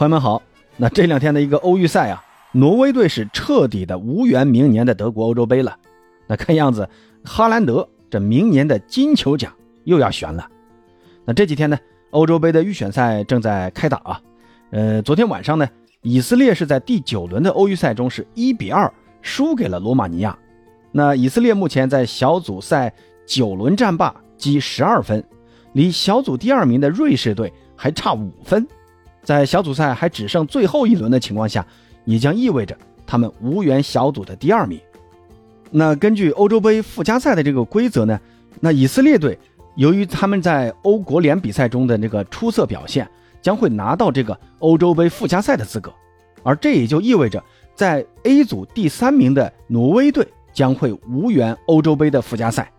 朋友们好，那这两天的一个欧预赛啊，挪威队是彻底的无缘明年的德国欧洲杯了。那看样子，哈兰德这明年的金球奖又要悬了。那这几天呢，欧洲杯的预选赛正在开打啊。呃，昨天晚上呢，以色列是在第九轮的欧预赛中是一比二输给了罗马尼亚。那以色列目前在小组赛九轮战罢，积十二分，离小组第二名的瑞士队还差五分。在小组赛还只剩最后一轮的情况下，也将意味着他们无缘小组的第二名。那根据欧洲杯附加赛的这个规则呢，那以色列队由于他们在欧国联比赛中的这个出色表现，将会拿到这个欧洲杯附加赛的资格，而这也就意味着在 A 组第三名的挪威队将会无缘欧洲杯的附加赛。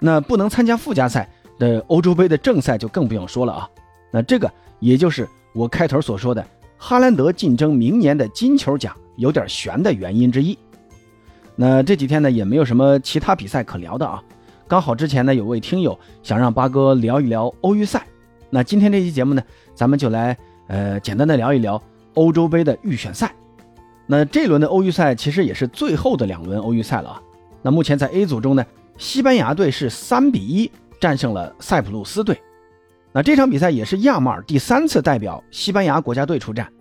那不能参加附加赛的欧洲杯的正赛就更不用说了啊。那这个也就是。我开头所说的哈兰德竞争明年的金球奖有点悬的原因之一。那这几天呢也没有什么其他比赛可聊的啊。刚好之前呢有位听友想让八哥聊一聊欧预赛，那今天这期节目呢咱们就来呃简单的聊一聊欧洲杯的预选赛。那这轮的欧预赛其实也是最后的两轮欧预赛了啊。那目前在 A 组中呢，西班牙队是三比一战胜了塞浦路斯队。那这场比赛也是亚马尔第三次代表西班牙国家队出战，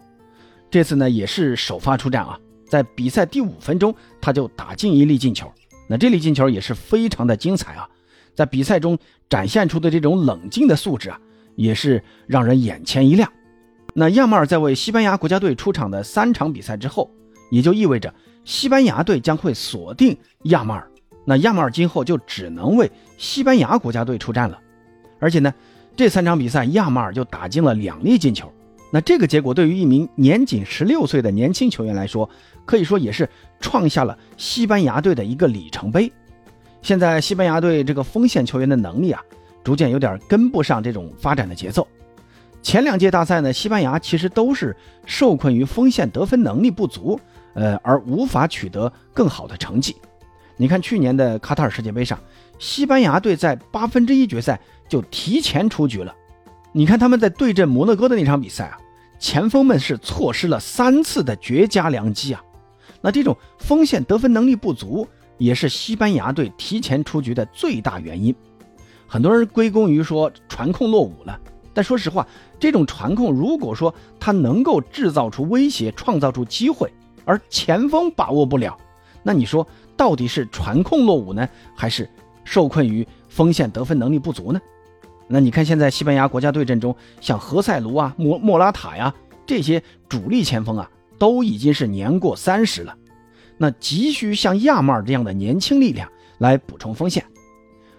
这次呢也是首发出战啊，在比赛第五分钟他就打进一粒进球，那这粒进球也是非常的精彩啊，在比赛中展现出的这种冷静的素质啊，也是让人眼前一亮。那亚马尔在为西班牙国家队出场的三场比赛之后，也就意味着西班牙队将会锁定亚马尔，那亚马尔今后就只能为西班牙国家队出战了，而且呢。这三场比赛，亚马尔就打进了两粒进球。那这个结果对于一名年仅十六岁的年轻球员来说，可以说也是创下了西班牙队的一个里程碑。现在西班牙队这个锋线球员的能力啊，逐渐有点跟不上这种发展的节奏。前两届大赛呢，西班牙其实都是受困于锋线得分能力不足，呃，而无法取得更好的成绩。你看去年的卡塔尔世界杯上，西班牙队在八分之一决赛。就提前出局了。你看他们在对阵摩洛哥的那场比赛啊，前锋们是错失了三次的绝佳良机啊。那这种锋线得分能力不足，也是西班牙队提前出局的最大原因。很多人归功于说传控落伍了，但说实话，这种传控如果说他能够制造出威胁、创造出机会，而前锋把握不了，那你说到底是传控落伍呢，还是受困于锋线得分能力不足呢？那你看，现在西班牙国家队阵中，像何塞卢啊、莫莫拉塔呀这些主力前锋啊，都已经是年过三十了，那急需像亚马尔这样的年轻力量来补充锋线。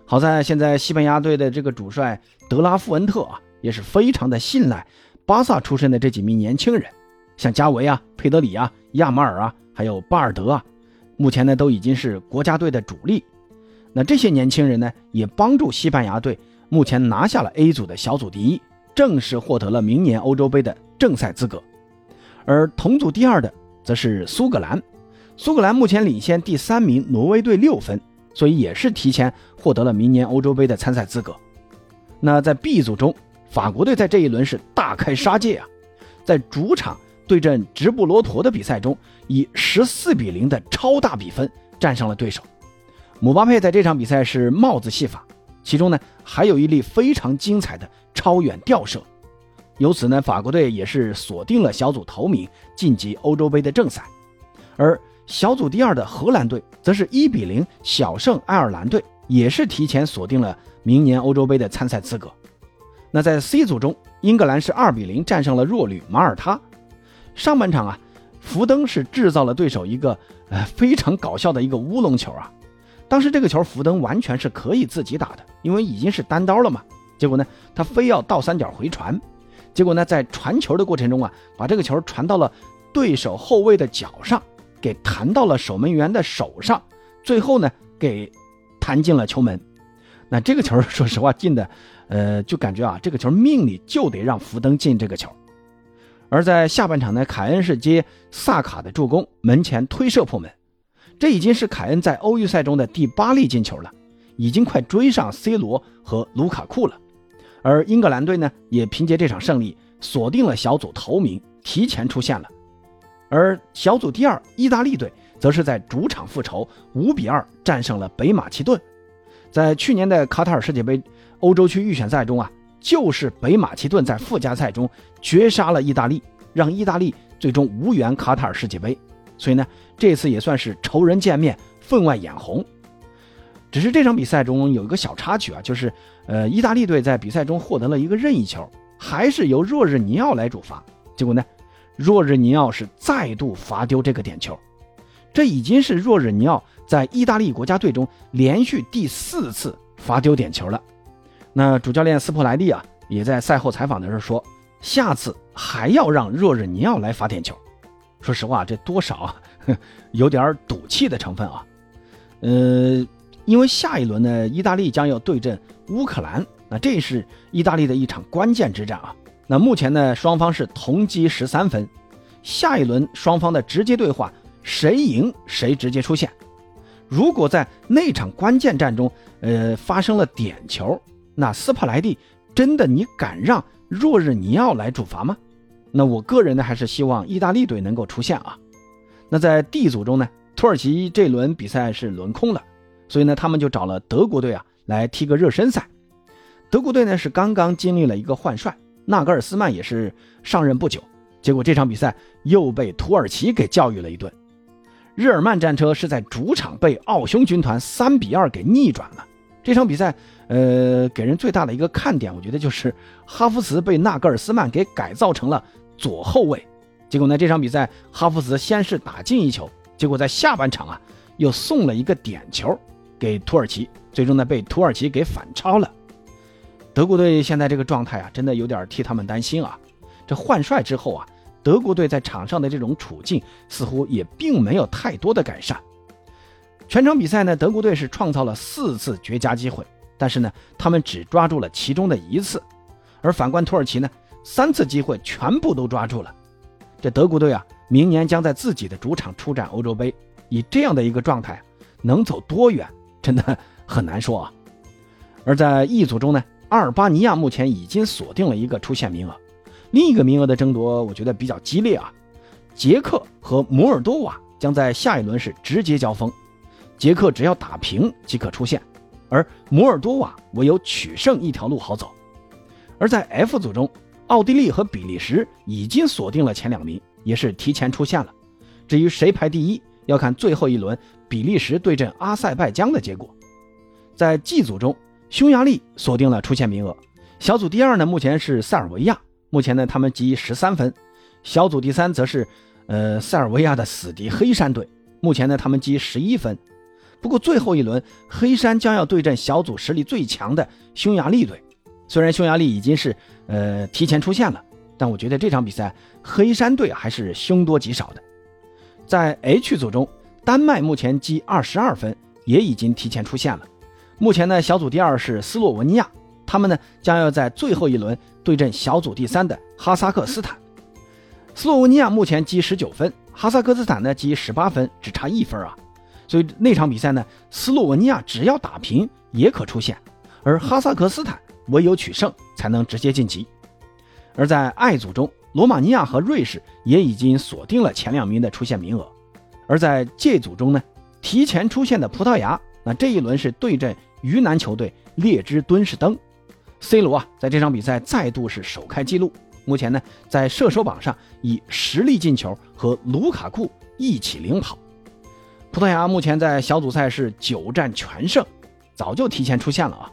好在现在西班牙队的这个主帅德拉富恩特啊，也是非常的信赖巴萨出身的这几名年轻人，像加维啊、佩德里啊、亚马尔啊，还有巴尔德啊，目前呢都已经是国家队的主力。那这些年轻人呢，也帮助西班牙队。目前拿下了 A 组的小组第一，正式获得了明年欧洲杯的正赛资格。而同组第二的则是苏格兰，苏格兰目前领先第三名挪威队六分，所以也是提前获得了明年欧洲杯的参赛资格。那在 B 组中，法国队在这一轮是大开杀戒啊，在主场对阵直布罗陀的比赛中，以十四比零的超大比分战胜了对手。姆巴佩在这场比赛是帽子戏法。其中呢，还有一粒非常精彩的超远吊射，由此呢，法国队也是锁定了小组头名，晋级欧洲杯的正赛。而小组第二的荷兰队，则是一比零小胜爱尔兰队，也是提前锁定了明年欧洲杯的参赛资格。那在 C 组中，英格兰是二比零战胜了弱旅马耳他。上半场啊，福登是制造了对手一个呃非常搞笑的一个乌龙球啊。当时这个球，福登完全是可以自己打的，因为已经是单刀了嘛。结果呢，他非要倒三角回传，结果呢，在传球的过程中啊，把这个球传到了对手后卫的脚上，给弹到了守门员的手上，最后呢，给弹进了球门。那这个球，说实话进的，呃，就感觉啊，这个球命里就得让福登进这个球。而在下半场呢，凯恩是接萨卡的助攻，门前推射破门。这已经是凯恩在欧预赛中的第八粒进球了，已经快追上 C 罗和卢卡库了。而英格兰队呢，也凭借这场胜利锁定了小组头名，提前出线了。而小组第二意大利队则是在主场复仇，五比二战胜了北马其顿。在去年的卡塔尔世界杯欧洲区预选赛中啊，就是北马其顿在附加赛中绝杀了意大利，让意大利最终无缘卡塔尔世界杯。所以呢，这次也算是仇人见面，分外眼红。只是这场比赛中有一个小插曲啊，就是呃，意大利队在比赛中获得了一个任意球，还是由若日尼奥来主罚。结果呢，若日尼奥是再度罚丢这个点球，这已经是若日尼奥在意大利国家队中连续第四次罚丢点球了。那主教练斯普莱蒂啊，也在赛后采访的时候说，下次还要让若日尼奥来罚点球。说实话，这多少啊，有点赌气的成分啊，呃。因为下一轮呢，意大利将要对阵乌克兰，那这是意大利的一场关键之战啊。那目前呢，双方是同积十三分，下一轮双方的直接对话，谁赢谁直接出线。如果在那场关键战中，呃，发生了点球，那斯帕莱蒂真的你敢让若日尼奥来主罚吗？那我个人呢，还是希望意大利队能够出线啊。那在 D 组中呢，土耳其这轮比赛是轮空了。所以呢，他们就找了德国队啊来踢个热身赛。德国队呢是刚刚经历了一个换帅，纳格尔斯曼也是上任不久，结果这场比赛又被土耳其给教育了一顿。日耳曼战车是在主场被奥匈军团三比二给逆转了。这场比赛，呃，给人最大的一个看点，我觉得就是哈弗茨被纳格尔斯曼给改造成了左后卫。结果呢，这场比赛哈弗茨先是打进一球，结果在下半场啊又送了一个点球。给土耳其，最终呢被土耳其给反超了。德国队现在这个状态啊，真的有点替他们担心啊。这换帅之后啊，德国队在场上的这种处境似乎也并没有太多的改善。全场比赛呢，德国队是创造了四次绝佳机会，但是呢，他们只抓住了其中的一次。而反观土耳其呢，三次机会全部都抓住了。这德国队啊，明年将在自己的主场出战欧洲杯，以这样的一个状态，能走多远？真的很难说啊。而在 E 组中呢，阿尔巴尼亚目前已经锁定了一个出线名额，另一个名额的争夺我觉得比较激烈啊。捷克和摩尔多瓦将在下一轮是直接交锋，捷克只要打平即可出线，而摩尔多瓦唯有取胜一条路好走。而在 F 组中，奥地利和比利时已经锁定了前两名，也是提前出线了。至于谁排第一？要看最后一轮比利时对阵阿塞拜疆的结果。在 G 组中，匈牙利锁定了出线名额。小组第二呢，目前是塞尔维亚，目前呢他们积十三分。小组第三则是呃塞尔维亚的死敌黑山队，目前呢他们积十一分。不过最后一轮黑山将要对阵小组实力最强的匈牙利队。虽然匈牙利已经是呃提前出线了，但我觉得这场比赛黑山队还是凶多吉少的。在 H 组中，丹麦目前积二十二分，也已经提前出线了。目前呢，小组第二是斯洛文尼亚，他们呢将要在最后一轮对阵小组第三的哈萨克斯坦。斯洛文尼亚目前积十九分，哈萨克斯坦呢积十八分，只差一分啊。所以那场比赛呢，斯洛文尼亚只要打平也可出线，而哈萨克斯坦唯有取胜才能直接晋级。而在 I 组中。罗马尼亚和瑞士也已经锁定了前两名的出线名额，而在这组中呢，提前出线的葡萄牙，那这一轮是对阵鱼腩球队列支敦士登。C 罗啊，在这场比赛再度是首开纪录，目前呢在射手榜上以十粒进球和卢卡库一起领跑。葡萄牙目前在小组赛是九战全胜，早就提前出线了啊。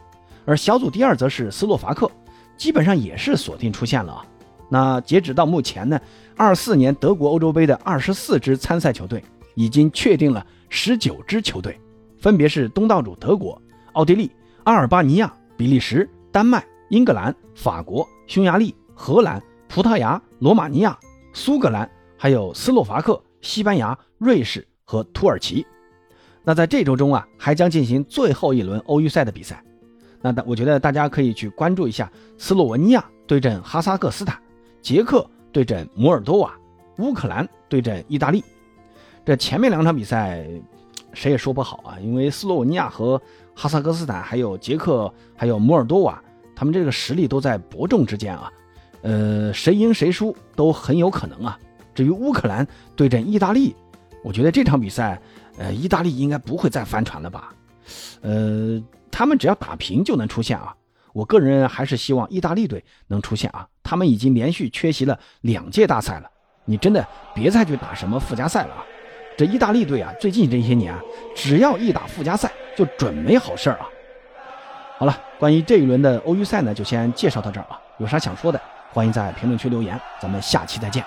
而小组第二则是斯洛伐克，基本上也是锁定出线了啊。那截止到目前呢，二四年德国欧洲杯的二十四支参赛球队已经确定了十九支球队，分别是东道主德国、奥地利、阿尔巴尼亚、比利时、丹麦、英格兰、法国、匈牙利、荷兰、葡萄牙、罗马尼亚、苏格兰，还有斯洛伐克、西班牙、瑞士和土耳其。那在这周中啊，还将进行最后一轮欧预赛的比赛。那大我觉得大家可以去关注一下斯洛文尼亚对阵哈萨克斯坦。捷克对阵摩尔多瓦，乌克兰对阵意大利，这前面两场比赛谁也说不好啊，因为斯洛文尼亚和哈萨克斯坦，还有捷克，还有摩尔多瓦，他们这个实力都在伯仲之间啊。呃，谁赢谁输都很有可能啊。至于乌克兰对阵意大利，我觉得这场比赛，呃，意大利应该不会再翻船了吧？呃，他们只要打平就能出线啊。我个人还是希望意大利队能出现啊，他们已经连续缺席了两届大赛了，你真的别再去打什么附加赛了啊！这意大利队啊，最近这些年啊，只要一打附加赛就准没好事儿啊。好了，关于这一轮的欧预赛呢，就先介绍到这儿啊。有啥想说的，欢迎在评论区留言，咱们下期再见。